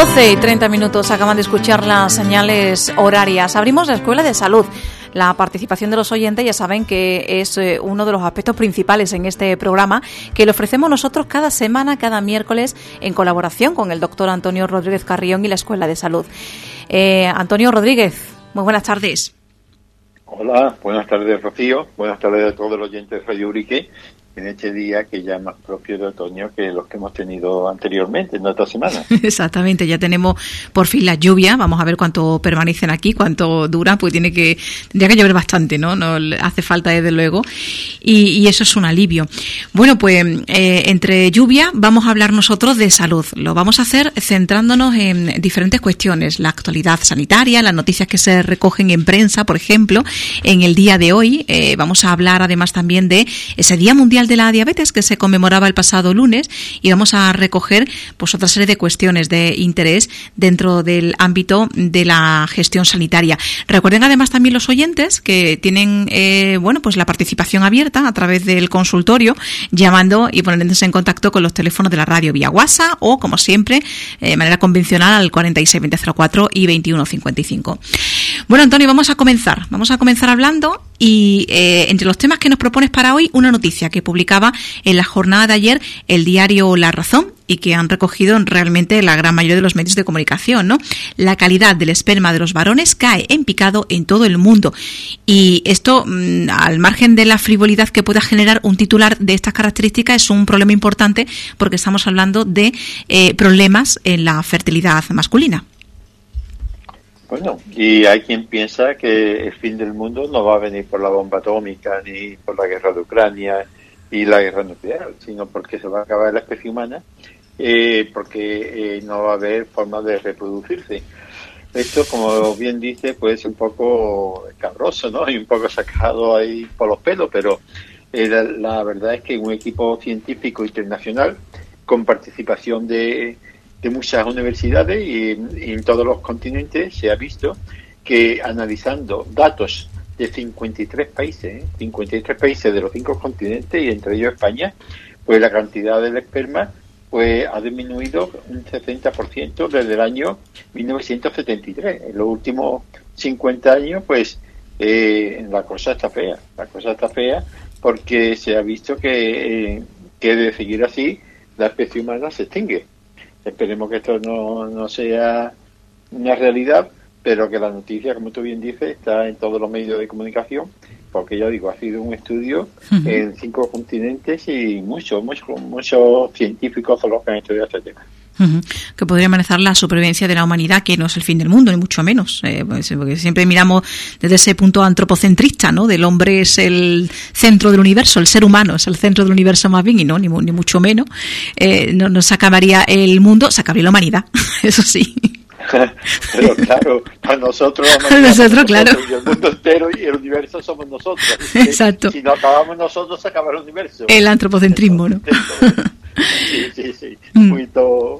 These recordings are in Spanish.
12 y 30 minutos acaban de escuchar las señales horarias. Abrimos la Escuela de Salud. La participación de los oyentes ya saben que es eh, uno de los aspectos principales en este programa que le ofrecemos nosotros cada semana, cada miércoles, en colaboración con el doctor Antonio Rodríguez Carrión y la Escuela de Salud. Eh, Antonio Rodríguez, muy buenas tardes. Hola, buenas tardes Rocío, buenas tardes a todos los oyentes de Radio Urique en este día que ya es más propio de otoño que los que hemos tenido anteriormente en otra semana. Exactamente, ya tenemos por fin la lluvia, vamos a ver cuánto permanecen aquí, cuánto dura, pues tiene que tendría que llover bastante, ¿no? No hace falta desde luego y, eso es un alivio. Bueno, pues eh, entre lluvia vamos a hablar nosotros de salud. Lo vamos a hacer centrándonos en diferentes cuestiones, la actualidad sanitaria, las noticias que se recogen en prensa, por ejemplo, en el día de hoy eh, vamos a hablar además también de ese Día Mundial de la Diabetes que se conmemoraba el pasado lunes y vamos a recoger pues otra serie de cuestiones de interés dentro del ámbito de la gestión sanitaria. Recuerden además también los oyentes que tienen eh, bueno pues la participación abierta a través del consultorio llamando y poniéndose en contacto con los teléfonos de la radio vía WhatsApp o como siempre eh, de manera convencional al 462004 y 2155. Bueno Antonio, vamos a comenzar. Vamos a comenzar hablando y eh, entre los temas que nos propones para hoy, una noticia que publicaba en la jornada de ayer el diario La Razón y que han recogido realmente la gran mayoría de los medios de comunicación, ¿no? La calidad del esperma de los varones cae en picado en todo el mundo. Y esto, mm, al margen de la frivolidad que pueda generar un titular de estas características, es un problema importante porque estamos hablando de eh, problemas en la fertilidad masculina. Bueno, y hay quien piensa que el fin del mundo no va a venir por la bomba atómica ni por la guerra de Ucrania y la guerra nuclear, sino porque se va a acabar la especie humana, eh, porque eh, no va a haber forma de reproducirse. Esto, como bien dice, puede ser un poco cabroso, ¿no? Y un poco sacado ahí por los pelos, pero eh, la verdad es que un equipo científico internacional con participación de de muchas universidades y en, todos los continentes se ha visto que analizando datos de 53 países, 53 ¿eh? países de los cinco continentes y entre ellos España, pues la cantidad del esperma pues ha disminuido un 60% desde el año 1973. En los últimos 50 años, pues eh, la cosa está fea. La cosa está fea porque se ha visto que, eh, que de seguir así la especie humana se extingue. Esperemos que esto no, no sea una realidad, pero que la noticia, como tú bien dices, está en todos los medios de comunicación, porque ya digo, ha sido un estudio en cinco continentes y muchos, muchos, muchos científicos son los que han estudiado este tema. Que podría amenazar la supervivencia de la humanidad, que no es el fin del mundo, ni mucho menos. Eh, pues, porque siempre miramos desde ese punto antropocentrista, ¿no? Del hombre es el centro del universo, el ser humano es el centro del universo más bien, y no, ni, ni mucho menos. Eh, no, no se acabaría el mundo, se acabaría la humanidad, eso sí. Pero claro, para nosotros, nosotros, claro. el mundo entero y el universo somos nosotros. Exacto. Si no acabamos nosotros, se acaba el universo. El antropocentrismo, ¿no? Sí, sí, sí, mm. muy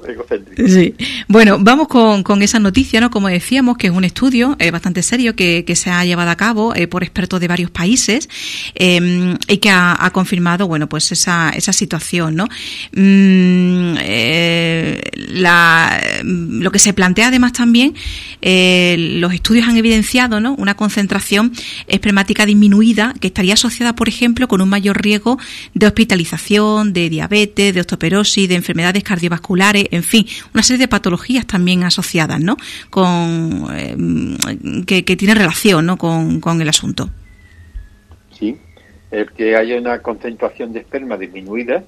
egocéntrico. Sí. Bueno, vamos con, con, esa noticia, ¿no? Como decíamos, que es un estudio eh, bastante serio que, que, se ha llevado a cabo eh, por expertos de varios países em, y que ha, confirmado, bueno, pues esa, esa situación, ¿no? Mm, eh, la, lo que se plantea además también, los estudios han evidenciado, ¿no? Una concentración espermática disminuida que estaría asociada, por ejemplo, con un mayor riesgo de hospitalización, de diabetes, de osteoporosis, de enfermedades cardiovasculares, en fin, una serie de patologías también asociadas, ¿no? Con, eh, que, que tienen relación, ¿no? Con, con el asunto. Sí, el que haya una concentración de esperma disminuida,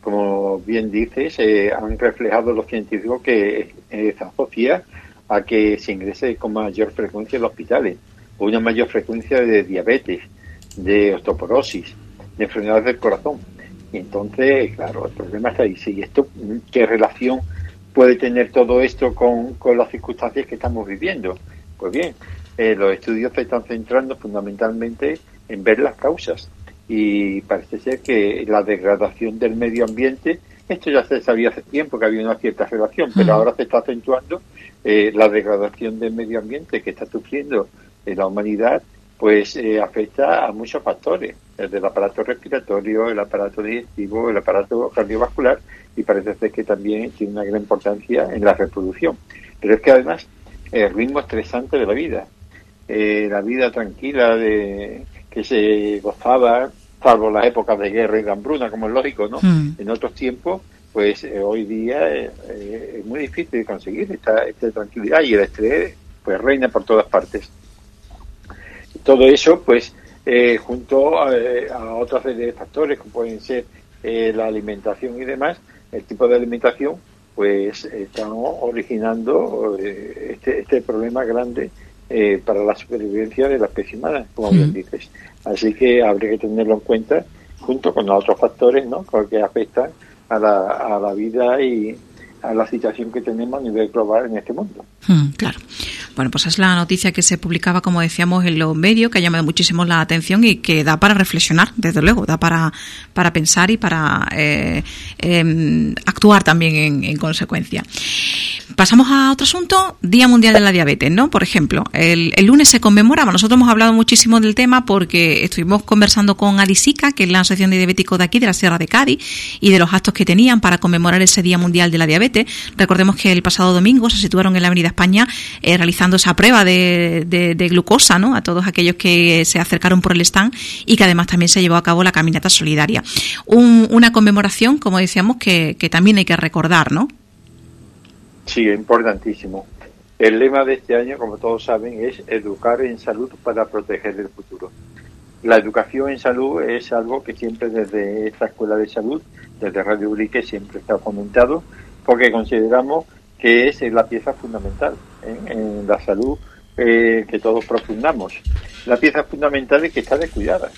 como bien dices, eh, han reflejado los científicos que eh, se asocia a que se ingrese con mayor frecuencia en los hospitales, o una mayor frecuencia de diabetes, de osteoporosis, de enfermedades del corazón. Y entonces, claro, el problema está ahí. Sí, esto, ¿qué relación puede tener todo esto con, con las circunstancias que estamos viviendo? Pues bien, eh, los estudios se están centrando fundamentalmente en ver las causas. Y parece ser que la degradación del medio ambiente, esto ya se sabía hace tiempo que había una cierta relación, pero ahora se está acentuando eh, la degradación del medio ambiente que está sufriendo la humanidad pues eh, afecta a muchos factores, desde el aparato respiratorio, el aparato digestivo, el aparato cardiovascular y parece ser que también tiene una gran importancia en la reproducción. Pero es que además el ritmo estresante de la vida, eh, la vida tranquila de que se gozaba, salvo las épocas de guerra y de hambruna, como es lógico, ¿no? Hmm. En otros tiempos, pues eh, hoy día es muy difícil conseguir esta, esta tranquilidad y el estrés pues reina por todas partes todo eso, pues, eh, junto a, a, otra serie de factores, como pueden ser eh, la alimentación y demás, el tipo de alimentación, pues estamos originando eh, este, este problema grande para la supervivencia de la especie humana, como bien dices. Así que habría que tenerlo en cuenta junto con otros factores ¿no? que afectan a la, a la vida y a la situación que tenemos a nivel global en este mundo. claro. Bueno, pues es la noticia que se publicaba, como decíamos, en los medios, que ha llamado muchísimo la atención y que da para reflexionar, desde luego, da para, para pensar y para eh, em, actuar también en, consecuencia. Pasamos a otro asunto, Día Mundial de la Diabetes, ¿no? Por ejemplo, el, lunes se conmemoraba, nosotros hemos hablado muchísimo del tema porque estuvimos conversando con Adisica, que es la Asociación de Diabéticos de aquí, de la Sierra de Cádiz, y de los actos que tenían para conmemorar ese Día Mundial de la Diabetes. Recordemos que el pasado domingo se situaron en la Avenida España eh, realizando esa prueba de, glucosa ¿no? a todos aquellos que se acercaron por el stand y que además también se llevó a cabo la caminata solidaria. una conmemoración, como decíamos, que, también hay que recordar, ¿no? Sí, importantísimo. El lema de este año, como todos saben, es educar en salud para proteger el futuro. La educación en salud es algo que siempre desde esta escuela de salud, desde Radio Urique, siempre está fomentado, porque consideramos que es la pieza fundamental en la salud eh, que todos profundamos. La pieza fundamental es que está descuidada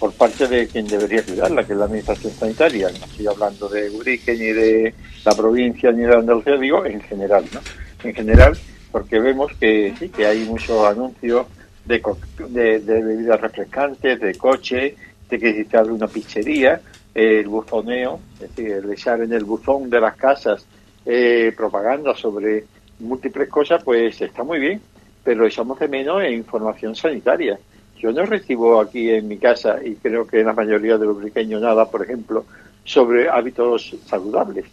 por parte de quien debería cuidarla, que es la Administración Sanitaria. No estoy hablando de Urique, ni de la provincia, ni de Andalucía, digo en general, ¿no? En general, porque vemos que sí, que hay muchos anuncios de, bebidas refrescantes, de coche, de que se abre una pizzería, el buzoneo, es decir, el echar en el buzón de las casas eh, propaganda sobre múltiples cosas, pues está muy bien, pero echamos de menos en información sanitaria. Yo no recibo aquí en mi casa, y creo que en la mayoría de los pequeños nada, por ejemplo, sobre hábitos saludables.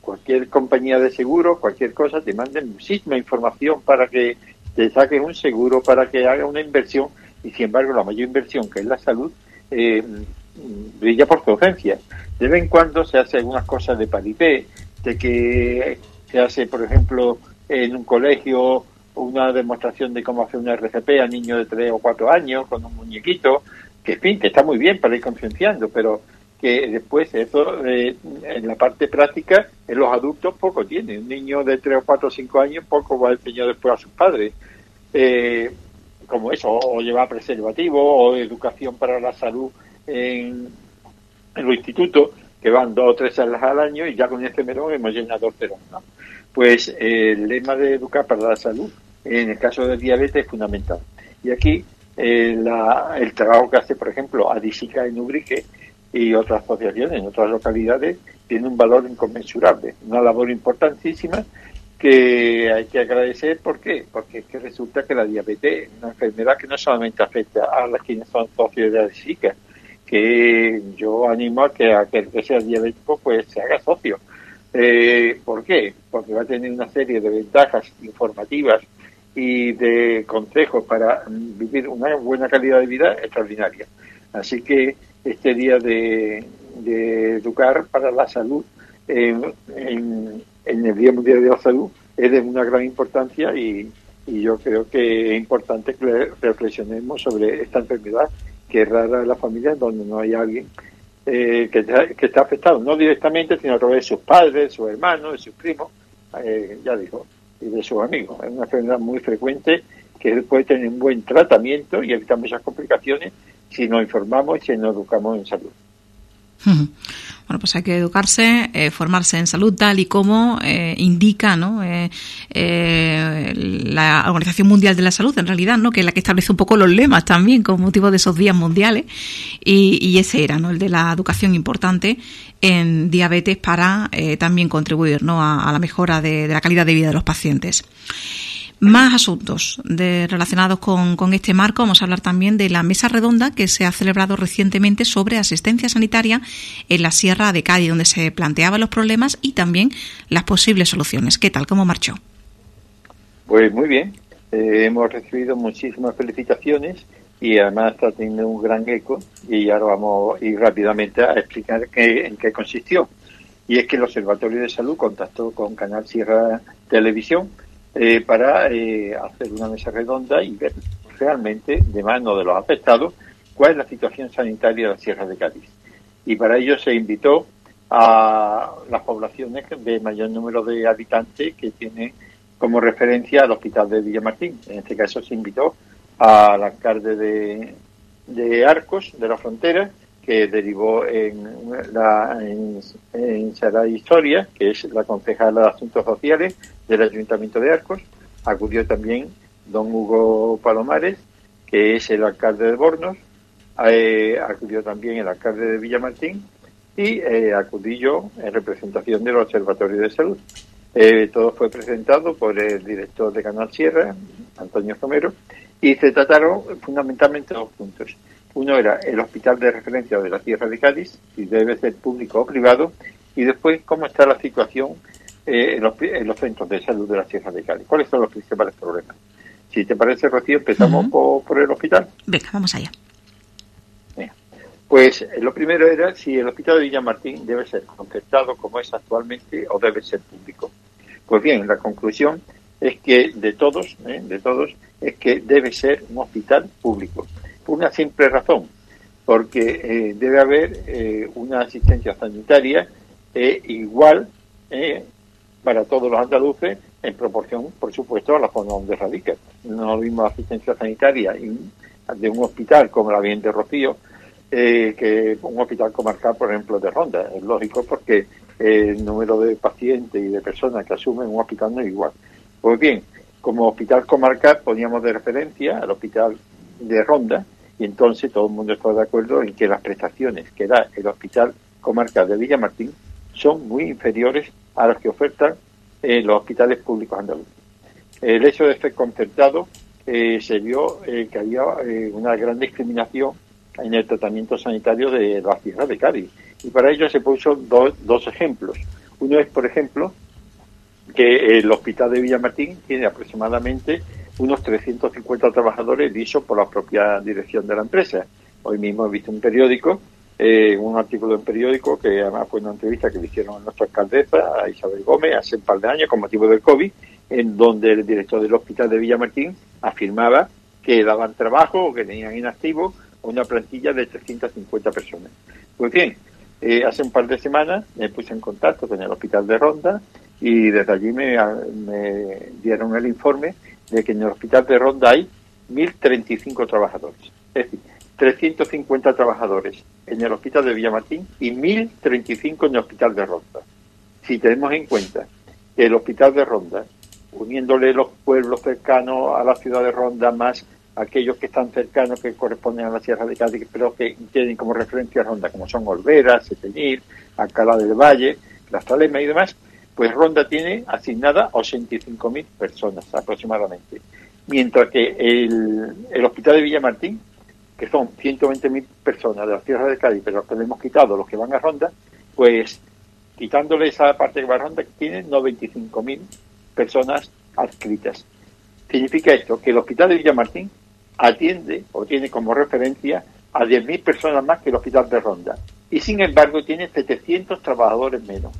Cualquier compañía de seguro, cualquier cosa, te manden muchísima información para que te saques un seguro, para que haga una inversión, y sin embargo la mayor inversión, que es la salud, eh, brilla por su ausencia. De vez en cuando se hace algunas cosas de parité, de que se hace, por ejemplo, en un colegio una demostración de cómo hacer un RCP a niños de 3 o 4 años con un muñequito, que en fin, que está muy bien para ir concienciando, pero que después eso eh, en la parte práctica en los adultos poco tiene. Un niño de 3 o 4 o 5 años poco va a enseñar después a sus padres. Eh, como eso, o llevar preservativo, o educación para la salud en, los institutos, que van dos o tres salas al año y ya con este melón hemos llenado cero. ¿no? Pues el lema de educar para la salud, en el caso del diabetes, es fundamental. Y aquí eh, el trabajo que hace, por ejemplo, Adisica en Ubrique y otras asociaciones en otras localidades tiene un valor inconmensurable, una labor importantísima que hay que agradecer. ¿Por qué? Porque es que resulta que la diabetes es una enfermedad que no solamente afecta a las quienes son socios de Adisica, que yo animo a que aquel que sea diabético pues se haga socio eh, ¿Por qué? Porque va a tener una serie de ventajas informativas y de consejos para vivir una buena calidad de vida extraordinaria. Así que este día de, educar para la salud en, el Día Mundial de la Salud es de una gran importancia y, yo creo que es importante que reflexionemos sobre esta enfermedad que es rara en la familia donde no hay alguien eh, que, está, afectado, no directamente, sino a través de sus padres, sus hermanos, de sus primos, eh, ya dijo, y de sus amigos. Es una enfermedad muy frecuente que puede tener un buen tratamiento y evitar muchas complicaciones si nos informamos y si nos educamos en salud. Bueno, pues hay que educarse, eh, formarse en salud tal y como eh, indica ¿no? Eh, la Organización Mundial de la Salud, en realidad, ¿no? que es la que establece un poco los lemas también con motivo de esos días mundiales. Y, ese era, ¿no? el de la educación importante en diabetes para también contribuir ¿no? a, la mejora de, de la calidad de vida de los pacientes. Más asuntos de, relacionados con, este marco. Vamos a hablar también de la mesa redonda que se ha celebrado recientemente sobre asistencia sanitaria en la Sierra de Cádiz, donde se planteaban los problemas y también las posibles soluciones. ¿Qué tal? ¿Cómo marchó? Pues muy bien. Eh, hemos recibido muchísimas felicitaciones y además está teniendo un gran eco y ahora vamos a ir rápidamente a explicar qué, en qué consistió. Y es que el Observatorio de Salud contactó con Canal Sierra Televisión eh, para eh, hacer una mesa redonda y ver realmente, de mano de los afectados, cuál es la situación sanitaria de la Sierra de Cádiz. Y para ello se invitó a las poblaciones de mayor número de habitantes que tienen como referencia al hospital de Villamartín. En este caso se invitó al alcalde de, de Arcos, de la frontera, que derivó en, la, en, en Saray Historia, que es la concejala de Asuntos Sociales del Ayuntamiento de Arcos. Acudió también don Hugo Palomares, que es el alcalde de Bornos. Eh, acudió también el alcalde de Villamartín y eh, acudí yo en representación del Observatorio de Salud. Eh, todo fue presentado por el director de Canal Sierra, Antonio Romero, y se trataron fundamentalmente dos puntos. Uno era el hospital de referencia de la Tierra de Cádiz, si debe ser público o privado, y después cómo está la situación eh, en, los, centros de salud de la Tierra de Cádiz. ¿Cuáles son los principales problemas? Si te parece, Rocío, empezamos por, el hospital. Venga, vamos allá. Pues eh, lo primero era si el hospital de Villamartín debe ser concertado como es actualmente o debe ser público. Pues bien, la conclusión es que de todos, ¿eh? de todos, es que debe ser un hospital público. Por una simple razón, porque eh, debe haber eh, una asistencia sanitaria igual para todos los andaluces en proporción, por supuesto, a la zona donde radican. No lo mismo asistencia sanitaria de un hospital como la Bien de Rocío que un hospital comarcal, por ejemplo, de Ronda. Es lógico porque el número de pacientes y de personas que asumen un hospital no es igual. Pues bien, como hospital comarcal poníamos de referencia al hospital de Ronda y entonces todo el mundo está de acuerdo en que las prestaciones que da el hospital comarcal de Villamartín son muy inferiores a las que ofertan eh, los hospitales públicos andaluces. El hecho de ser concertado eh, se vio eh, que había una gran discriminación en el tratamiento sanitario de la ciudad de Cádiz. Y para ello se puso dos ejemplos. Uno es, por ejemplo, que el hospital de Villamartín tiene aproximadamente unos 350 trabajadores dicho por la propia dirección de la empresa. Hoy mismo he visto un periódico, eh, un artículo en periódico que además fue una entrevista que le hicieron a nuestra alcaldesa, a Isabel Gómez, hace un par de años con motivo del COVID, en donde el director del hospital de Villamartín afirmaba que daban trabajo o que tenían inactivo una plantilla de 350 personas. Pues bien, eh, hace un par de semanas me puse en contacto con el hospital de Ronda y desde allí me, dieron el informe de que en el hospital de Ronda hay 1.035 trabajadores. Es decir, 350 trabajadores en el hospital de Villamartín y 1.035 en el hospital de Ronda. Si tenemos en cuenta que el hospital de Ronda, uniéndole los pueblos cercanos a la ciudad de Ronda más aquellos que están cercanos que corresponden a la Sierra de Cádiz, pero que tienen como referencia Ronda, como son Olvera, Seteñil, Alcalá del Valle, Las Talemas y demás, pues Ronda tiene asignada 85.000 personas aproximadamente. Mientras que el, el hospital de Villamartín, que son 120.000 personas de la Tierra de Cádiz, pero que le hemos quitado los que van a Ronda, pues quitándole esa parte que va a Ronda, tiene 95.000 personas adscritas. Significa esto, que el hospital de Villamartín atiende o tiene como referencia a 10.000 personas más que el hospital de Ronda. Y sin embargo tiene 700 trabajadores menos.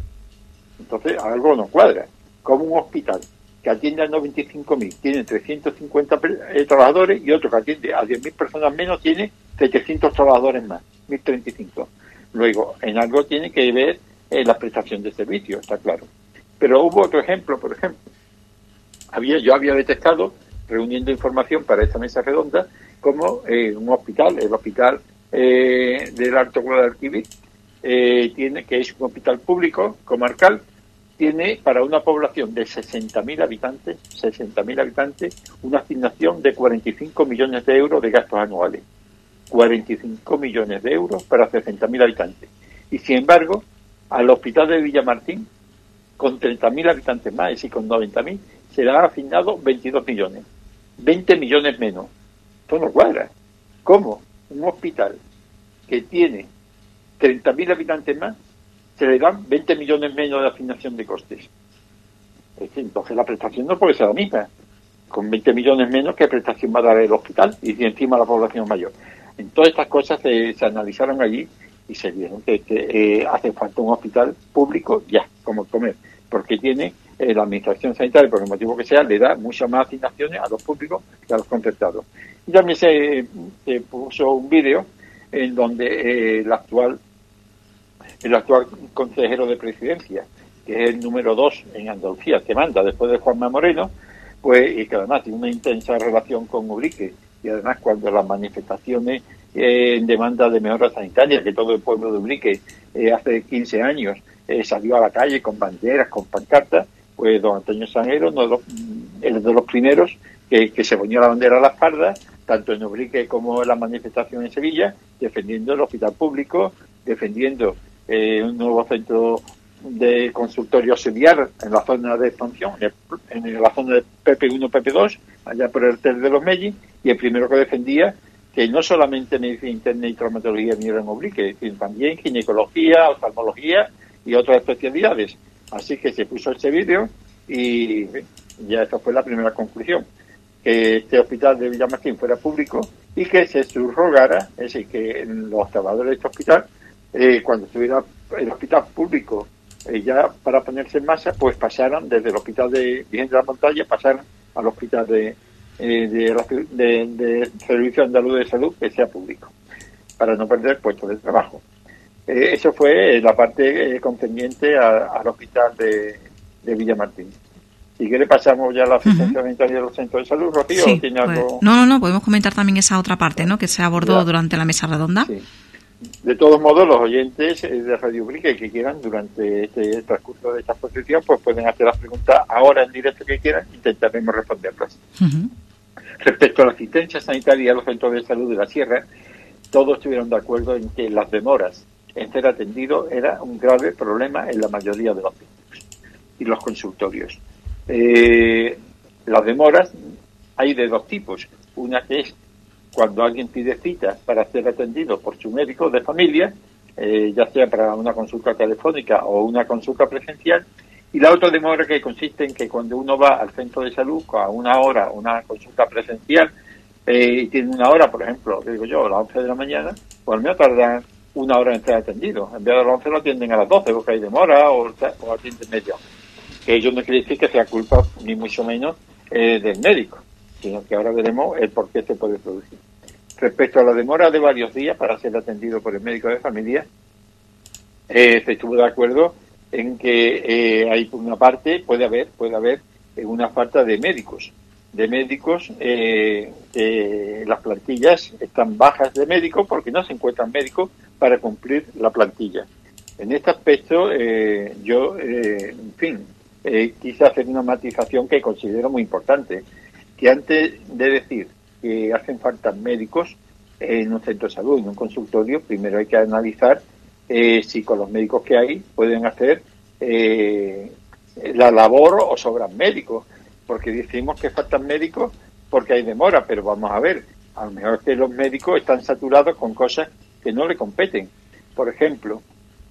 Entonces, algo no cuadra. Como un hospital que atiende a 95.000 tiene 350 eh, trabajadores y otro que atiende a 10.000 personas menos tiene 700 trabajadores más, 1.035. Luego, en algo tiene que ver eh, la prestación de servicios, está claro. Pero hubo otro ejemplo, por ejemplo. Había, yo había detectado, reuniendo información para esta mesa redonda, como eh, un hospital, el hospital del Alto Guadalquivir, tiene, que es un hospital público, comarcal, tiene para una población de 60.000 habitantes, 60.000 habitantes, una asignación de 45 millones de euros de gastos anuales. 45 millones de euros para 60.000 habitantes. Y sin embargo, al hospital de Villamartín, con 30.000 habitantes más, es decir, con 90.000, se le ha asignado 22 millones. 20 millones menos. Esto no cuadra. ¿Cómo? Un hospital que tiene 30.000 habitantes más, se le dan 20 millones menos de asignación de costes. Entonces la prestación no puede ser la misma. Con 20 millones menos, ¿qué prestación va a dar el hospital? Y encima la población mayor. En todas estas cosas se, analizaron allí y se vieron que, eh, hace falta un hospital público ya, como comer, porque tiene eh, la administración sanitaria, por el motivo que sea, le da muchas más asignaciones a los públicos que a los contratados. Y también se, puso un vídeo en donde eh, el actual el actual consejero de presidencia, que es el número dos en Andalucía, que manda después de Juanma Moreno, pues y que además tiene una intensa relación con Ubrique y además cuando las manifestaciones eh, en demanda de mejora sanitaria, que todo el pueblo de Ubrique eh, hace 15 años eh, salió a la calle con banderas, con pancartas, pues don Antonio Sanero, uno de los, de los primeros que, que, se ponía la bandera a la espalda, tanto en Ubrique como en la manifestación en Sevilla, defendiendo el hospital público, defendiendo un nuevo centro de consultorio auxiliar en la zona de expansión, en la zona de PP1, PP2, allá por el TEL de los Melli, y el primero que defendía que no solamente medicina interna y traumatología vinieron oblique, sino también ginecología, oftalmología y otras especialidades. Así que se puso este vídeo y ya esa fue la primera conclusión, que este hospital de Villamartín fuera público y que se subrogara, es decir, que los trabajadores de este hospital, eh, cuando estuviera el hospital público eh, ya para ponerse en masa, pues pasaron desde el hospital de Virgen de la Montaña, pasaron al hospital de, eh, de, de, Servicio Andaluz de Salud que sea público, para no perder puestos de trabajo. Eh, eso fue la parte contendiente al hospital de, de Villamartín. ¿Y qué le pasamos ya a la asistencia sanitaria de los centros de salud, Rocío? ¿tiene pues, algo... No, no, no, podemos comentar también esa otra parte, ¿no? Que se abordó durante la mesa redonda. Sí. De todos modos, los oyentes de Radio Brique que quieran durante este transcurso de esta exposición, pues pueden hacer las preguntas ahora en directo que quieran, intentaremos responderlas. Respecto a la asistencia sanitaria a los centros de salud de la Sierra, todos estuvieron de acuerdo en que las demoras en ser atendido era un grave problema en la mayoría de los centros y los consultorios. Eh, las demoras hay de dos tipos. Una que es cuando alguien pide cita para ser atendido por su médico de familia, eh, ya sea para una consulta telefónica o una consulta presencial, y la otra demora que consiste en que cuando uno va al centro de salud a una hora, una consulta presencial, eh, y tiene una hora, por ejemplo, digo yo, a las 11 de la mañana, pues al menos tardan una hora en ser atendido. En vez de las 11 lo atienden a las 12 porque hay demora o, o atienden medio. Que ello no quiere decir que sea culpa, ni mucho menos, eh, del médico sino que ahora veremos el por qué se puede producir. Respecto a la demora de varios días para ser atendido por el médico de familia, eh, se estuvo de acuerdo en que eh, hay una parte puede haber puede haber eh, una falta de médicos. De médicos eh, las plantillas están bajas de médicos porque no se encuentran médicos para cumplir la plantilla. En este aspecto yo en fin quise hacer una matización que considero muy importante que antes de decir que hacen falta médicos en un centro de salud, en un consultorio, primero hay que analizar eh, si con los médicos que hay pueden hacer eh, la labor o sobran médicos, porque decimos que faltan médicos porque hay demora, pero vamos a ver, a lo mejor que los médicos están saturados con cosas que no le competen. Por ejemplo,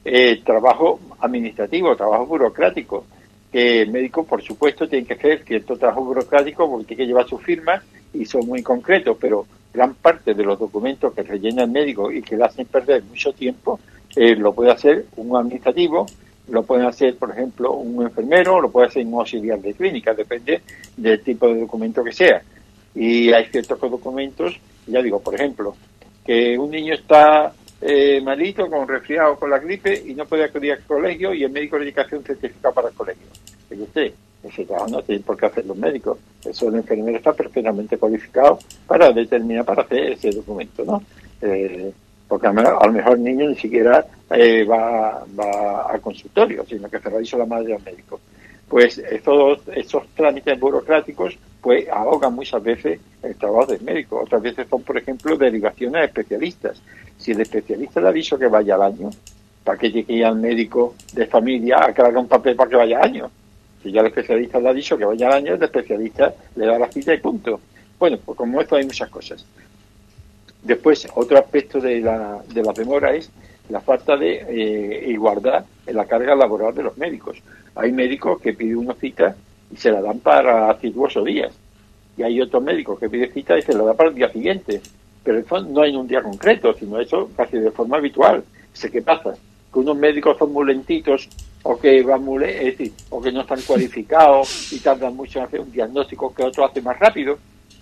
eh, trabajo administrativo, trabajo burocrático que el médico, por supuesto, tiene que hacer cierto trabajo burocrático porque tiene que llevar su firma y son muy concretos, pero gran parte de los documentos que rellena el médico y que le hacen perder mucho tiempo, eh, lo puede hacer un administrativo, lo puede hacer, por ejemplo, un enfermero, lo puede hacer un auxiliar de clínica, depende del tipo de documento que sea. Y hay ciertos documentos, ya digo, por ejemplo, que un niño está eh, malito, con resfriado, con la gripe y no puede acudir al colegio y el médico de educación certifica para el colegio. Y usted, ese trabajo no tiene por qué hacer los médicos. Eso el enfermero está perfectamente cualificado para determinar, para hacer ese documento, ¿no? Eh, porque a, lo mejor el niño ni siquiera eh, va, va al consultorio, sino que se lo hizo la madre al médico. Pues esos, esos trámites burocráticos pues ahogan muchas veces el trabajo del médico. Otras veces son, por ejemplo, derivaciones a especialistas. Si el especialista le dicho que vaya al año, ¿para qué llegue al médico de familia a que haga un papel para que vaya al año? Si ya el especialista le ha dicho que vaya al año, el especialista le da la cita y punto. Bueno, pues como esto hay muchas cosas. Después, otro aspecto de la, de la demora es la falta de eh, igualdad en la carga laboral de los médicos. Hay médicos que piden una cita y se la dan para 58 días. Y hay otros médicos que piden cita y se la dan para el día siguiente. Pero eso no hay un día concreto, sino eso casi de forma habitual. Sé qué pasa, que unos médicos son muy lentitos o que van muy, o que no están cualificados y tardan mucho en hacer un diagnóstico que otros hacen más rápido.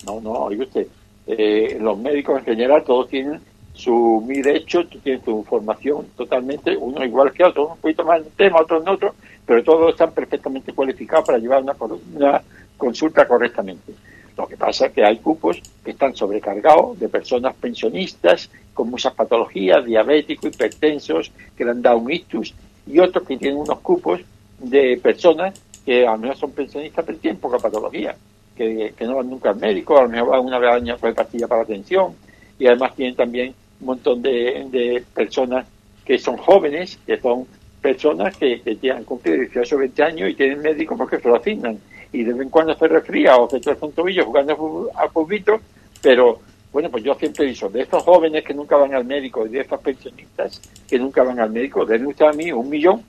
No, no, oye usted, eh, los médicos en general todos tienen su derecho, tienen su formación totalmente, uno igual que otro, un poquito más en un tema, otro en otro, pero todos están perfectamente cualificados para llevar una, consulta correctamente. Lo que pasa es que hay cupos que están sobrecargados de personas pensionistas con muchas patologías, diabéticos, hipertensos, que le han dado un ictus, y otros que tienen unos cupos de personas que a lo mejor son pensionistas pero tienen poca patología, que, no van nunca al médico, a lo mejor van una vez al año con pastilla para la atención, y además tienen también un montón de, personas que son jóvenes, que son personas que, que tienen cumplido 18 o 20 años y tienen médicos porque se lo asignan. Y de vez en cuando se resfría o se trae un tobillo jugando a fútbol, pero bueno, pues yo siempre he dicho, de estos jóvenes que nunca van al médico y de estos pensionistas que nunca van al médico, denme usted a mí un millón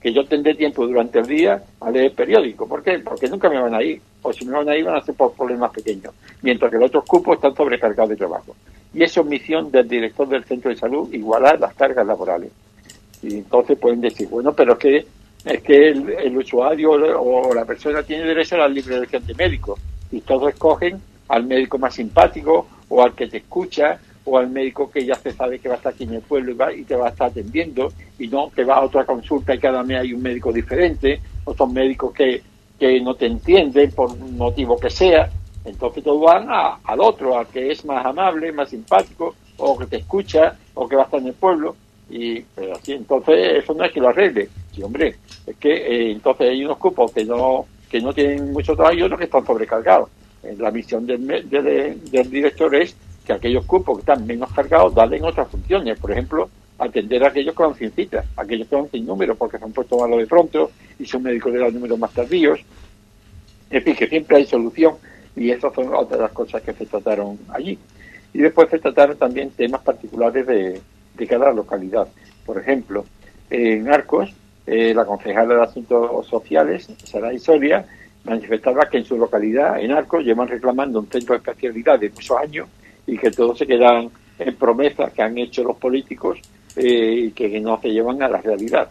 que yo tendré tiempo durante el día a leer el periódico. ¿Por qué? Porque nunca me van a ir, o si me van a ir van a ser por problemas pequeños, mientras que los otros cupos están sobrecargados de trabajo. Y es misión del director del centro de salud, igualar las cargas laborales. Y entonces pueden decir, bueno, pero es que, es que el, usuario o la persona tiene derecho a la libre elección de médico y todos escogen al médico más simpático o al que te escucha o al médico que ya se sabe que va a estar aquí en el pueblo y, va, y te va a estar atendiendo y no que va a otra consulta y cada mes hay un médico diferente, o son médicos que, que no te entienden por motivo que sea. Entonces todos van al otro, al que es más amable, más simpático, o que te escucha, o que va a estar en el pueblo. Y así, entonces eso no es que lo arregle. Sí, hombre, es que eh, entonces hay unos cupos que no, que no tienen mucho trabajo y otros que están sobrecargados. Eh, la misión del, del director es que aquellos cupos que están menos cargados en otras funciones. Por ejemplo, atender a aquellos que van sin cita, aquellos que van sin número porque se han puesto malo de pronto y son médicos de los números más tardíos. En fin, que siempre hay solución y esas son otras las cosas que se trataron allí. Y después se trataron también temas particulares de, de cada localidad. Por ejemplo, en Arcos, eh, la concejala de Asuntos Sociales, Sara Soria, manifestaba que en su localidad, en Arcos, llevan reclamando un centro de especialidad de muchos años y que todos se quedan en promesas que han hecho los políticos eh, y que no se llevan a la realidad.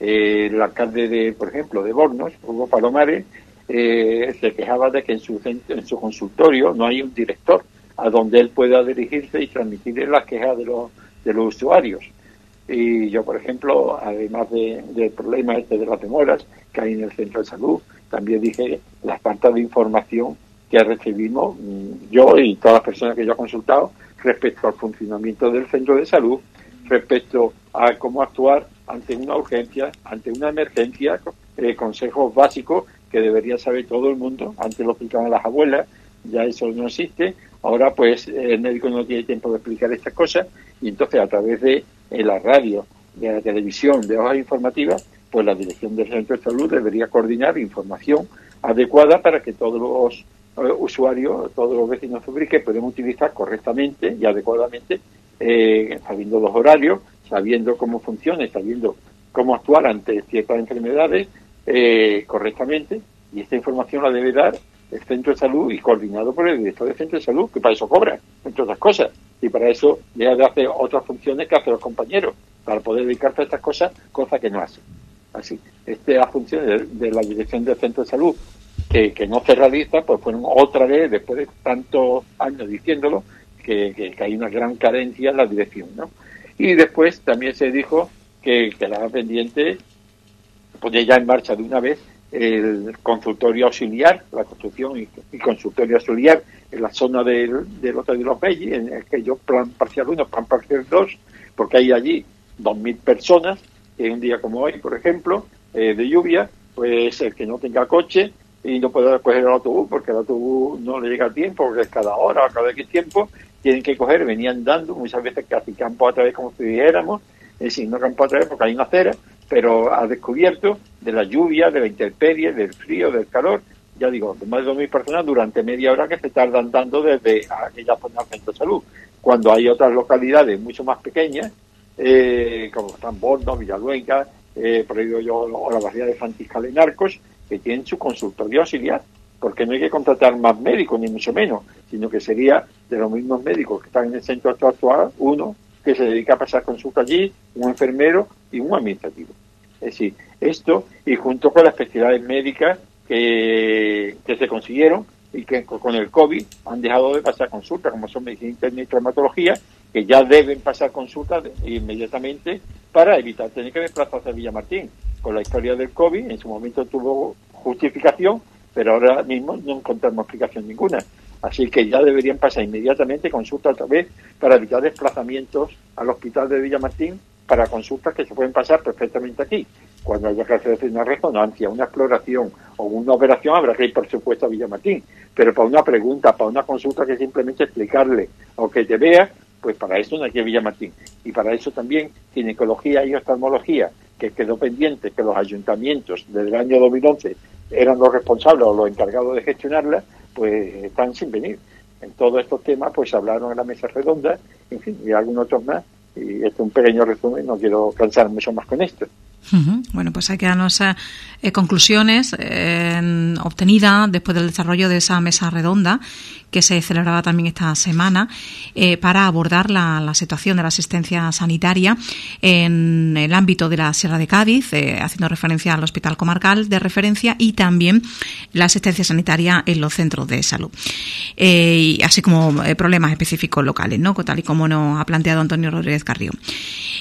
Eh, el alcalde, de, por ejemplo, de Bornos, Hugo Palomares, eh, se quejaba de que en su, en su consultorio no hay un director a donde él pueda dirigirse y transmitir las quejas de los, de los usuarios. Y yo, por ejemplo, además del problema este de las demoras que hay en el centro de salud, también dije la falta de información que recibimos mm, yo y todas las personas que yo he consultado respecto al funcionamiento del centro de salud, respecto a cómo actuar ante una urgencia, ante una emergencia, eh, consejos básicos que debería saber todo el mundo. Antes lo explicaban las abuelas, ya eso no existe. Ahora, pues, el médico no tiene tiempo de explicar estas cosas y entonces a través de la radio, de la televisión, de hojas informativas, pues la dirección del centro de salud debería coordinar información adecuada para que todos los eh, usuarios, todos los vecinos que puedan utilizar correctamente y adecuadamente, eh, sabiendo los horarios, sabiendo cómo funciona, sabiendo cómo actuar ante ciertas enfermedades eh, correctamente, y esta información la debe dar el centro de salud y coordinado por el director del centro de salud, que para eso cobra, entre otras cosas, y para eso de hacer otras funciones que hacen los compañeros, para poder dedicarse a estas cosas, cosas que no hacen. Así, esta es la función de, la dirección del centro de salud, que, no se realiza, pues fueron otra vez, después de tantos años diciéndolo, que, que, hay una gran carencia en la dirección, ¿no? Y después también se dijo que quedaba pendiente, pues ya en marcha de una vez, el consultorio auxiliar, la construcción y, consultorio auxiliar en la zona del, del Hotel de los Bellis, en el que yo plan parcial 1, plan parcial 2, porque hay allí 2.000 personas, en un día como hoy, por ejemplo, eh, de lluvia, pues el que no tenga coche y no pueda coger el autobús, porque el autobús no le llega a tiempo, porque es cada hora o cada X tiempo, tienen que coger, venían dando, muchas veces casi campo a través, como si dijéramos, es decir, no campo a través porque hay una acera, pero ha descubierto de la lluvia, de la intemperie, del frío, del calor, ya digo, de más de 2.000 personas durante media hora que se tardan dando desde aquella zona del centro de salud. Cuando hay otras localidades mucho más pequeñas, eh, como están Borno, Villaluenga, eh, por ahí yo, o la variedad de Franciscal en Arcos, que tienen su consultorio auxiliar, porque no hay que contratar más médicos, ni mucho menos, sino que sería de los mismos médicos que están en el centro actual, uno que se dedica a pasar consulta allí, un enfermero y un administrativo. Es decir, esto y junto con las especialidades médicas que, se consiguieron y que con el COVID han dejado de pasar consultas, como son medicina interna y traumatología, que ya deben pasar consultas inmediatamente para evitar tener que desplazarse a Villamartín. Con la historia del COVID, en su momento tuvo justificación, pero ahora mismo no encontramos explicación ninguna. Así que ya deberían pasar inmediatamente consultas otra vez para evitar desplazamientos al hospital de Villamartín para consultas que se pueden pasar perfectamente aquí. Cuando haya que hacer una resonancia, una exploración o una operación, habrá que ir, por supuesto, a Villamartín. Pero para una pregunta, para una consulta que simplemente explicarle o que te vea, pues para eso no hay que Villamartín. Y para eso también ginecología y oftalmología, que quedó pendiente que los ayuntamientos desde el año 2011 eran los responsables o los encargados de gestionarla, pues están sin venir. En todos estos temas, pues hablaron en la mesa redonda, en fin, y algunos otros más. Y este es un pequeño resumen, no quiero cansar mucho más con esto. Bueno, pues hay que darnos eh, conclusiones eh, obtenidas después del desarrollo de esa mesa redonda que se celebraba también esta semana eh, para abordar la, situación de la asistencia sanitaria en el ámbito de la Sierra de Cádiz, haciendo referencia al Hospital Comarcal de referencia y también la asistencia sanitaria en los centros de salud, así como problemas específicos locales, ¿no? tal y como nos ha planteado Antonio Rodríguez Carrillo.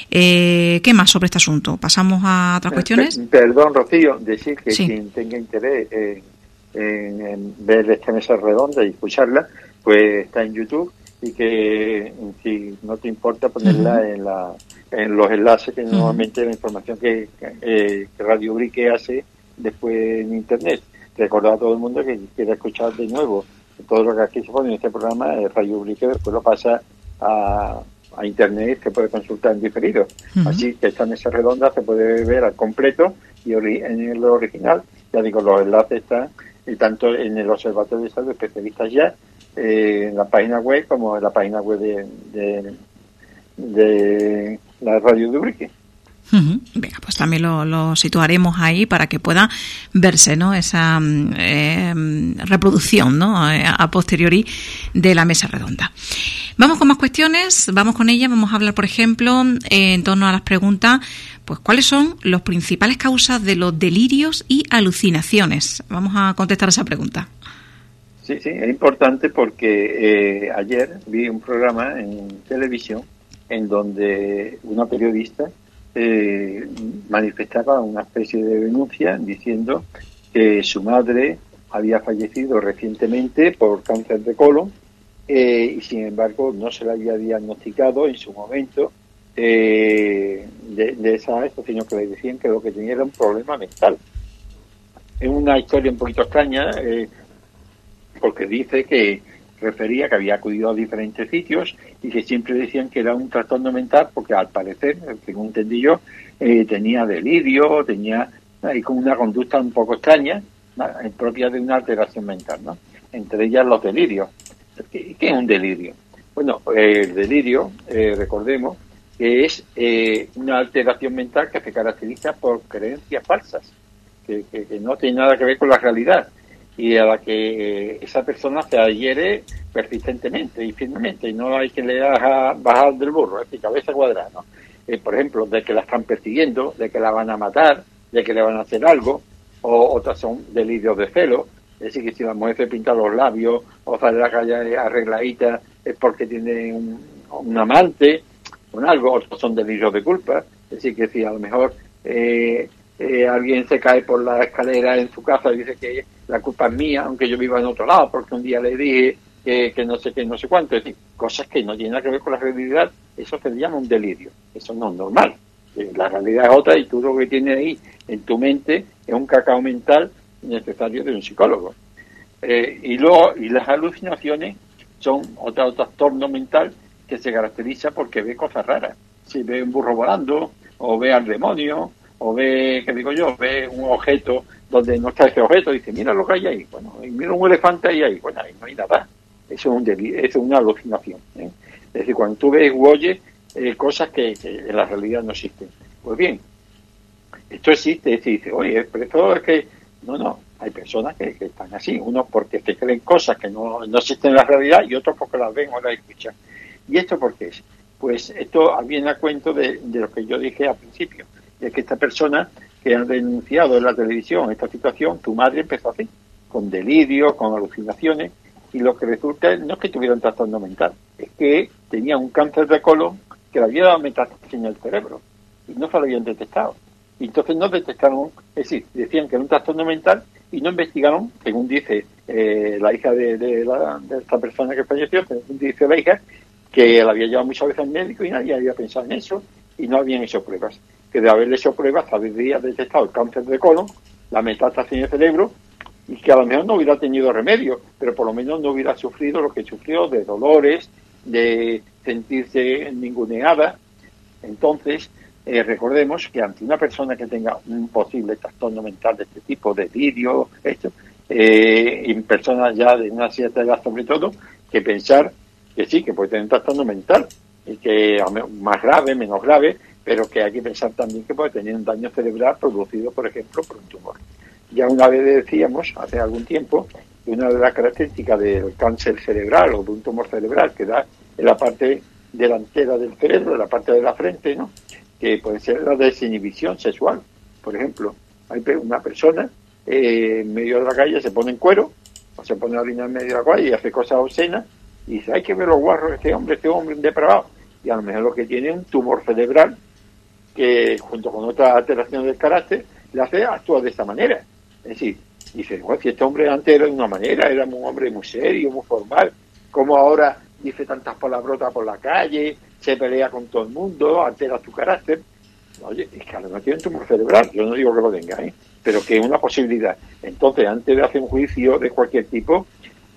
¿Qué más sobre este asunto? Pasamos a otras cuestiones? Perdón, Rocío, decir que quien tenga interés en, ver esta mesa redonda y escucharla, pues está en YouTube y que si no te importa ponerla en, la, en los enlaces que normalmente la información que, eh, que Radio Brique hace después en Internet. Recordar a todo el mundo que quiera escuchar de nuevo todo lo que aquí se pone en este programa, eh, Radio Brique después lo pasa a a internet se puede consultar en diferido. Así que esta mesa redonda se puede ver al completo y en el original, ya digo, los enlaces están y tanto en el Observatorio de Salud Especialistas ya, eh, en la página web como en la página web de, de, la radio de Ubrique. Venga, pues también lo, situaremos ahí para que pueda verse ¿no? esa eh, reproducción ¿no? a posteriori de la mesa redonda. Vamos con más cuestiones, vamos con ellas, vamos a hablar, por ejemplo, en torno a las preguntas, pues cuáles son las principales causas de los delirios y alucinaciones. Vamos a contestar esa pregunta. Sí, sí, es importante porque eh, ayer vi un programa en televisión en donde una periodista eh, manifestaba una especie de denuncia diciendo que su madre había fallecido recientemente por cáncer de colon eh, y sin embargo no se le había diagnosticado en su momento eh, de, esa esto, sino que le decían que lo que tenía era un problema mental. Es una historia un poquito extraña eh, porque dice que refería que había acudido a diferentes sitios y que siempre decían que era un trastorno mental porque al parecer, según entendí yo, tenía delirio, tenía y con una conducta un poco extraña, propia de una alteración mental, ¿no? Entre ellas los delirios. ¿Qué, es un delirio? Bueno, el delirio, eh, recordemos, que es eh, una alteración mental que se caracteriza por creencias falsas, que, no tiene nada que ver con la realidad y a la que eh, esa persona se adhiere persistentemente y firmemente y no hay que le haga bajar del burro, es decir, cabeza cuadrada. por ejemplo, de que la están persiguiendo, de que la van a matar, de que le van a hacer algo, o otras son delirios de celo, es decir, que si la mujer se pinta los labios o sale a la calle arregladita es porque tiene un, amante o algo, otros son delirios de culpa. Es decir, que si a lo mejor eh, eh, alguien se cae por la escalera en su casa y dice que la culpa es mía, aunque yo viva en otro lado, porque un día le dije que, no sé qué, no sé cuánto. Es decir, cosas que no tienen nada que ver con la realidad, eso se llama un delirio. Eso no es normal. Eh, la realidad es otra y tú lo que tienes ahí en tu mente es un cacao mental necesario de un psicólogo. Eh, y luego, y las alucinaciones son otro trastorno mental que se caracteriza porque ve cosas raras. Si ve un burro volando, o ve al demonio, o ve, ¿qué digo yo? Ve un objeto donde no está ese objeto, dice, mira lo que hay ahí. Bueno, y mira un elefante ahí, ahí. Bueno, ahí no hay nada. Eso es, un eso es una alucinación. ¿eh? Es decir, cuando tú ves o oyes eh, cosas que, en la realidad no existen. Pues bien, esto existe, y dice, oye, pero esto es que, no, no, hay personas que, están así, unos porque te creen cosas que no, no existen en la realidad y otros porque las ven o las escuchan. ¿Y esto por qué es? Pues esto viene a cuento de, de lo que yo dije al principio, es que esta persona que han denunciado en la televisión esta situación, tu madre empezó así, con delirio, con alucinaciones, y lo que resulta no es que tuviera un trastorno mental, es que tenía un cáncer de colon que le había dado metástasis en el cerebro y no se lo habían detectado. Y entonces no detectaron, es decir, decían que era un trastorno mental y no investigaron, según dice eh, la hija de, de, esta persona que falleció, según dice la hija, que la había llevado muchas veces al médico y nadie había pensado en eso y no habían hecho pruebas. Que de haberle hecho pruebas habría detectado el cáncer de colon, la metástasis en el cerebro y que a lo mejor no hubiera tenido remedio, pero por lo menos no hubiera sufrido lo que sufrió de dolores, de sentirse ninguneada. Entonces, eh, recordemos que ante una persona que tenga un posible trastorno mental de este tipo, de delirio, esto, eh, y personas ya de una cierta edad sobre todo, que pensar que sí, que puede tener un trastorno mental, y que más grave, menos grave, pero que hay que pensar también que puede tener un daño cerebral producido, por ejemplo, por un tumor. Ya una vez decíamos, hace algún tiempo, que una de las características del cáncer cerebral o de un tumor cerebral que da en la parte delantera del cerebro, en la parte de la frente, ¿no? que puede ser la desinhibición sexual. Por ejemplo, hay una persona eh, en medio de la calle se pone en cuero, o se pone a orinar en medio de la calle y hace cosas obscenas, y dice, hay que ver los guarros este hombre, este hombre depravado. Y a lo mejor lo que tiene es un tumor cerebral que, junto con otras alteraciones del carácter, le hace actuar de esta manera. Es decir, dice, bueno, si este hombre antes era de una manera, era un hombre muy serio, muy formal, como ahora dice tantas palabrotas por la calle, se pelea con todo el mundo, altera tu carácter. Oye, es que a lo mejor tiene tumor cerebral, yo no digo que lo tenga, ¿eh? pero que es una posibilidad. Entonces, antes de hacer un juicio de cualquier tipo,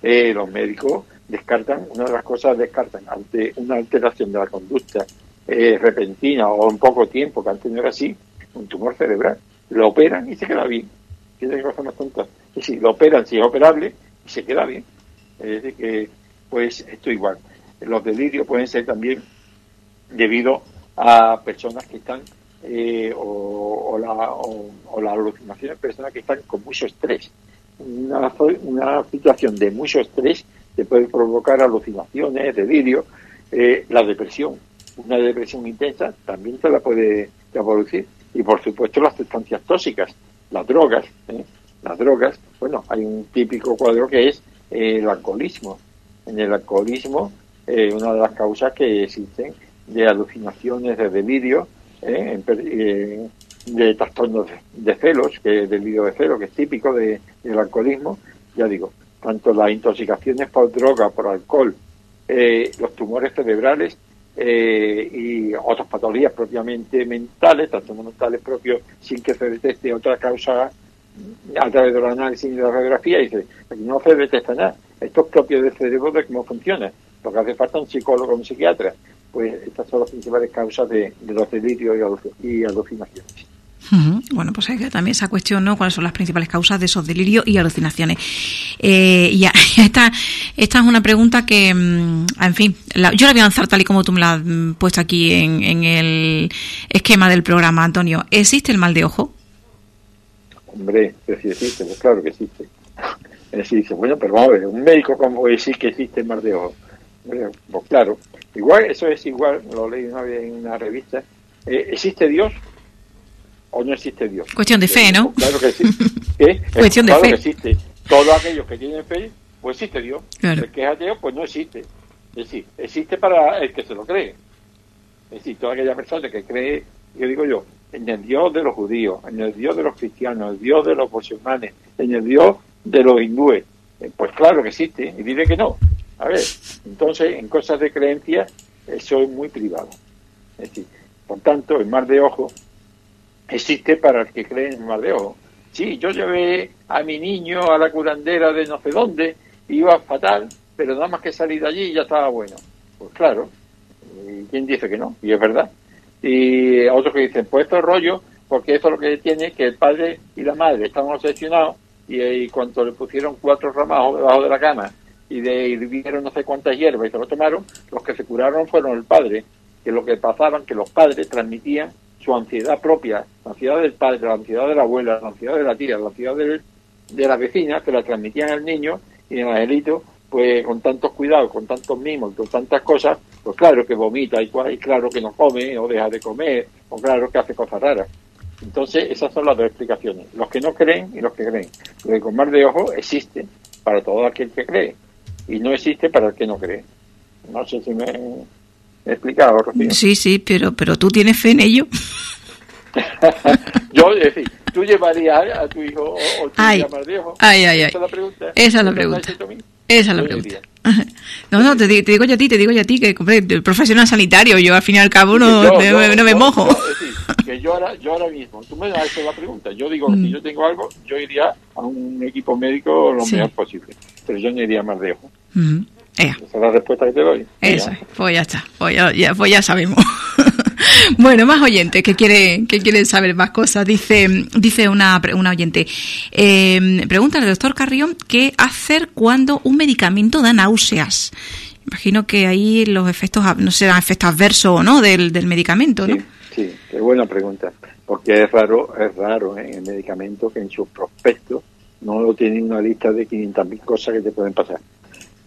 eh, los médicos descartan, una de las cosas descartan ante una alteración de la conducta eh, repentina o en poco tiempo, que antes no era así, un tumor cerebral. Lo operan y se queda bien. ¿Qué cosa más tonta? Y si lo operan, si es operable, y se queda bien. Es decir, que pues esto igual. Los delirios pueden ser también debido a personas que están, eh, o, la, o, la alucinación de personas que están con mucho estrés. Una, una situación de mucho estrés te puede provocar alucinaciones, delirio, eh, la depresión. Una depresión intensa también se la puede producir. Y por supuesto las sustancias tóxicas, las drogas. ¿eh? Las drogas, bueno, hay un típico cuadro que es el alcoholismo en el alcoholismo, eh, una de las causas que existen de alucinaciones, de delirio, eh, eh, de trastornos de, celos, que delirio de celos, que es típico del alcoholismo, ya digo, tanto las intoxicaciones por droga, por alcohol, los tumores cerebrales y otras patologías propiamente mentales, trastornos mentales propios sin que se detecte otra causa a través del análisis y de la radiografía, y dice, aquí no se detecta nada esto es propio del cerebro de cómo funciona. Lo que hace falta un psicólogo, un psiquiatra. Pues estas son las principales causas de, los delirios y alucinaciones. Bueno, pues que también esa cuestión, ¿no? ¿Cuáles son las principales causas de esos delirios y alucinaciones? Eh, y esta, esta es una pregunta que, mm, en fin, yo la voy a lanzar tal y como tú me la has mm, puesto aquí en, en el esquema del programa, Antonio. ¿Existe el mal de ojo? Hombre, sí existe, pues claro que existe. Dice, bueno, pero vamos a ver, un médico como decir que existe más de ojo. Pues claro, igual, eso es igual, lo leí una vez en una revista. Eh, ¿Existe Dios o no existe Dios? Cuestión de fe, ¿no? Claro que sí. ¿Eh? Cuestión de fe. Que existe. Todos aquellos que tienen fe, pues existe Dios. El que es ateo, pues no existe. Es decir, existe para el que se lo cree. Es decir, toda aquella persona que cree, yo digo yo, en el Dios de los judíos, en el Dios de los cristianos, en el Dios de los musulmanes, en el Dios de los hindúes. Eh, pues claro que existe, y diré que no. A ver, entonces en cosas de creencia eso es muy privado. Es decir, por tanto, el mar de ojo existe para el que cree en mar de ojo. Sí, yo llevé a mi niño a la curandera de no sé dónde, iba fatal, pero nada más que salir de allí ya estaba bueno. Pues claro, ¿quién dice que no? Y es verdad. Y otros que dicen, pues esto es rollo porque eso es lo que tiene que el padre y la madre están obsesionados y, cuando le pusieron cuatro ramajos debajo de la cama y de hirvieron no sé cuántas hierbas y se lo tomaron, los que se curaron fueron el padre, que lo que pasaban, que los padres transmitían su ansiedad propia, la ansiedad del padre, la ansiedad de la abuela, la ansiedad de la tía, la ansiedad de, la vecina, que la transmitían al niño y el angelito, pues con tantos cuidados, con tantos mimos, con tantas cosas, pues claro que vomita y, claro que no come o deja de comer, o claro que hace cosas raras. Entonces, esas son las dos explicaciones, los que no creen y los que creen. Lo de comer de ojo existe para todo aquel que cree y no existe para el que no cree. No sé si me he explicado, Rocío. Sí, sí, pero, pero tú tienes fe en ello. Yo, es decir, ¿tú llevarías a tu hijo o, tú ay, de ojo? Ay, ay, ay. Esa es la pregunta. Esa es la pregunta. Esa es la pregunta. No, no, te, digo yo a ti, te digo yo a ti, que el profesional sanitario, yo al fin y al cabo no, no me mojo. es decir, que yo ahora, yo ahora mismo, tú me das la pregunta, yo digo, si mm. yo tengo algo, yo iría a un equipo médico lo mejor posible, pero yo no iría más ojo. Mm. Esa es la respuesta que te doy. Eso, pues ya está, pues ya, pues ya sabemos. bueno, más oyentes que quieren, que quieren saber más cosas. Dice, dice una, una oyente, eh, pregunta al doctor Carrión qué hacer cuando un medicamento da náuseas. Imagino que ahí los efectos, no serán efectos adversos o no del, del medicamento, ¿no? Sí, sí, qué buena pregunta. Porque es raro, es raro en el medicamento que en sus prospectos no lo tienen una lista de 500.000 cosas que te pueden pasar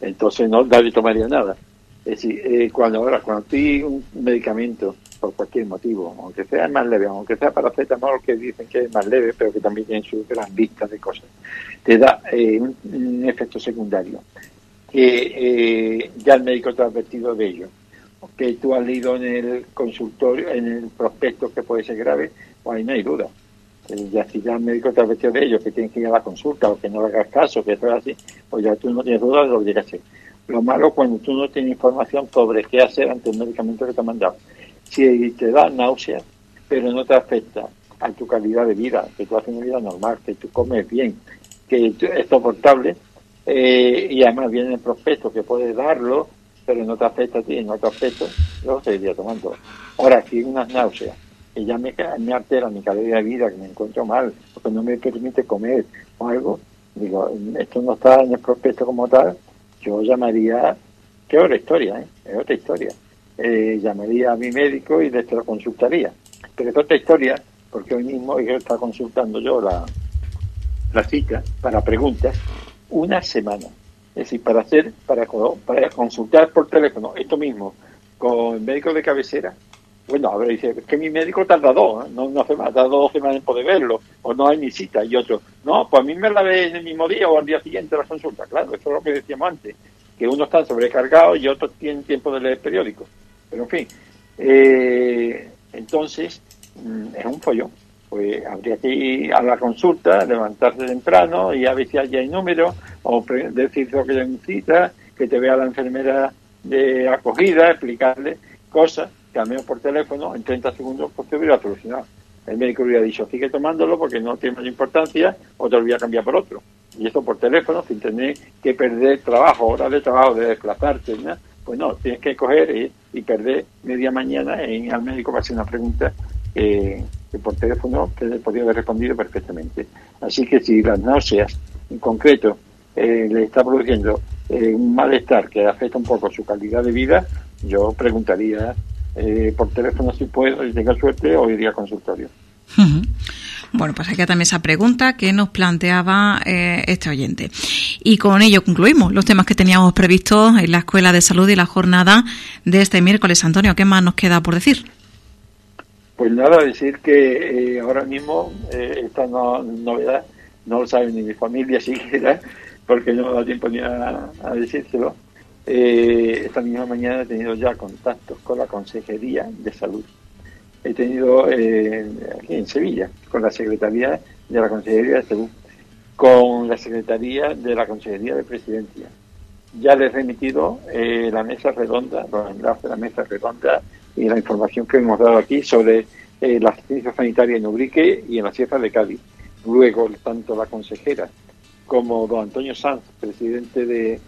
entonces no nadie tomaría nada. Es decir, eh, cuando ahora, cuando tú un medicamento, por cualquier motivo, aunque sea más leve, aunque sea para paracetamol, que dicen que es más leve, pero que también tiene su gran lista de cosas, te da eh, un, efecto secundario, que eh, ya el médico te ha advertido de ello, que tú has leído en el consultorio, en el prospecto que puede ser grave, pues ahí no hay duda. Ya si ya el médico te ha advertido de ello, que tienes que ir a la consulta o que no le hagas caso, que eso es así, pues ya tú no tienes duda de lo que tienes que hacer. Lo malo cuando tú no tienes información sobre qué hacer ante el medicamento que te han mandado. Si te da náuseas, pero no te afecta a tu calidad de vida, que tú haces una vida normal, que tú comes bien, que es soportable, eh, y además viene el prospecto que puedes darlo, pero no te afecta a ti, no te afecta, yo seguiría tomando. Ahora, si unas náuseas, que ya me, me altera mi calidad de vida, que me encuentro mal, porque no me permite comer o algo, digo, esto no está en el prospecto como tal, yo llamaría, que otra historia, ¿eh? es otra historia, eh, llamaría a mi médico y le lo consultaría. Pero es otra historia, porque hoy mismo yo está consultando yo la, la cita para preguntas una semana. Es decir, para hacer, para, para consultar por teléfono esto mismo con el médico de cabecera, bueno, a dice, es que mi médico tarda dos, ¿eh? no no hace más, tarda dos semanas en poder verlo, o no hay ni cita, y otro, no, pues a mí me la ve en el mismo día o al día siguiente la consulta, claro, eso es lo que decíamos antes, que uno está sobrecargado y otros tienen tiempo de leer periódicos, pero en fin, eh, entonces, mm, es un follón, pues habría que ir a la consulta, levantarse temprano y a ver si hay número, o decir lo que cita, que te vea la enfermera de acogida, explicarle cosas, que por teléfono, en 30 segundos pues te hubiera solucionado. El médico hubiera dicho, sigue tomándolo porque no tiene más importancia, o te lo voy a cambiar por otro. Y eso por teléfono, sin tener que perder trabajo, horas de trabajo, de desplazarte, pues no, tienes que coger y, perder media mañana en al médico para hacer una pregunta que por teléfono te podría haber respondido perfectamente. Así que si las náuseas en concreto eh, le está produciendo eh, un malestar que afecta un poco su calidad de vida, yo preguntaría eh, por teléfono si puedo y tenga suerte o iría a consultorio. Bueno, pues aquí también esa pregunta que nos planteaba eh, este oyente. Y con ello concluimos los temas que teníamos previstos en la Escuela de Salud y la jornada de este miércoles. Antonio, ¿qué más nos queda por decir? Pues nada, decir que eh, ahora mismo esta novedad no lo sabe ni mi familia siquiera, porque no me da tiempo ni a decírselo eh, esta misma mañana he tenido ya contactos con la Consejería de Salud. He tenido eh, aquí en Sevilla, con la Secretaría de la Consejería de Salud, con la Secretaría de la Consejería de Presidencia. Ya les he remitido eh, la mesa redonda, los enlaces de la mesa redonda y la información que hemos dado aquí sobre eh, la asistencia sanitaria en Ubrique y en la Sierra de Cádiz. Luego, tanto la consejera como don Antonio Sanz, presidente de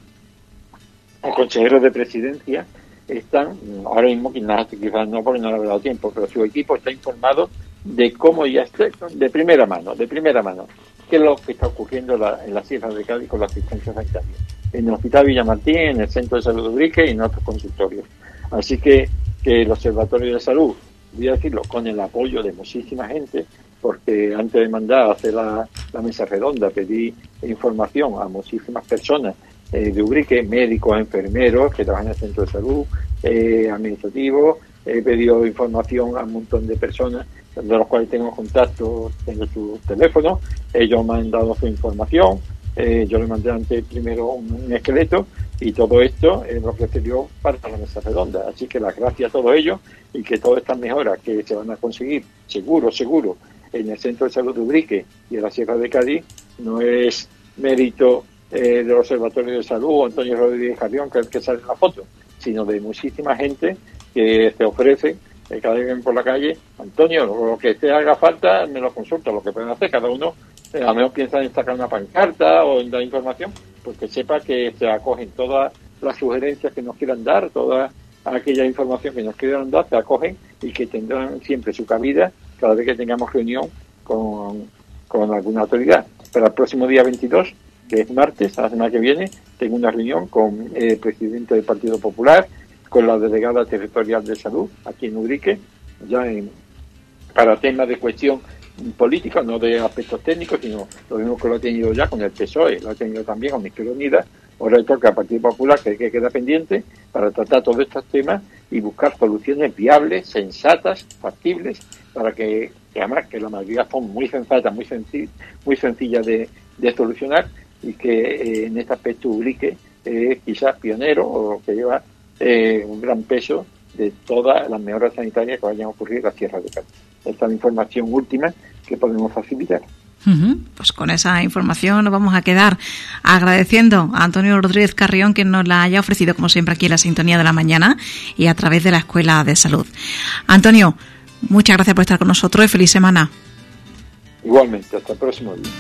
consejeros de presidencia están, ahora mismo quizás no porque no le ha dado tiempo, pero su equipo está informado de cómo ya está, de primera mano, de primera mano, qué es lo que está ocurriendo en la, Sierra de Cádiz con la asistencia sanitaria. En el Hospital Villamartín, en el Centro de Salud de Ubrique y en otros consultorios. Así que, que el Observatorio de Salud, voy a decirlo, con el apoyo de muchísima gente, porque antes de mandar a hacer la, mesa redonda pedí información a muchísimas personas eh, de Ubrique, médicos, enfermeros que trabajan en el centro de salud, eh, administrativos, he pedido información a un montón de personas de los cuales tengo contacto, tengo su teléfono, ellos me han dado su información, eh, yo le mandé antes primero un, esqueleto y todo esto es lo que se dio para la mesa redonda. Así que las gracias a todos ellos y que todas estas mejoras que se van a conseguir, seguro, seguro, en el Centro de Salud de Ubrique y en la Sierra de Cádiz, no es mérito eh, del Observatorio de Salud o Antonio Rodríguez Carrión, que es el que sale en la foto, sino de muchísima gente que se ofrece eh, cada vez que por la calle, Antonio, lo que te haga falta, me lo consulta, lo que pueden hacer, cada uno eh, a lo mejor piensa en sacar una pancarta o en dar información, pues que sepa que se acogen todas las sugerencias que nos quieran dar, toda aquella información que nos quieran dar, se acogen y que tendrán siempre su cabida cada vez que tengamos reunión con, con alguna autoridad. Para el próximo día 22, que es martes, la semana que viene, tengo una reunión con el presidente del Partido Popular, con la delegada territorial de salud aquí en Ubrique, ya en, para temas de cuestión política, no de aspectos técnicos, sino lo mismo que lo ha tenido ya con el PSOE, lo ha tenido también con Izquierda Unida, ahora le toca al Partido Popular que, que queda pendiente para tratar todos estos temas y buscar soluciones viables, sensatas, factibles, para que, además que la mayoría son muy sensatas, muy, muy sencillas de, solucionar y que eh, en este aspecto Ubrique es quizás pionero o que lleva eh, un gran peso de todas las mejoras sanitarias que vayan a ocurrir en la Sierra de Cádiz. Esta es la información última que podemos facilitar. Pues con esa información nos vamos a quedar agradeciendo a Antonio Rodríguez Carrión que nos la haya ofrecido, como siempre, aquí en la sintonía de la mañana y a través de la Escuela de Salud. Antonio, muchas gracias por estar con nosotros y feliz semana. Igualmente, hasta el próximo día.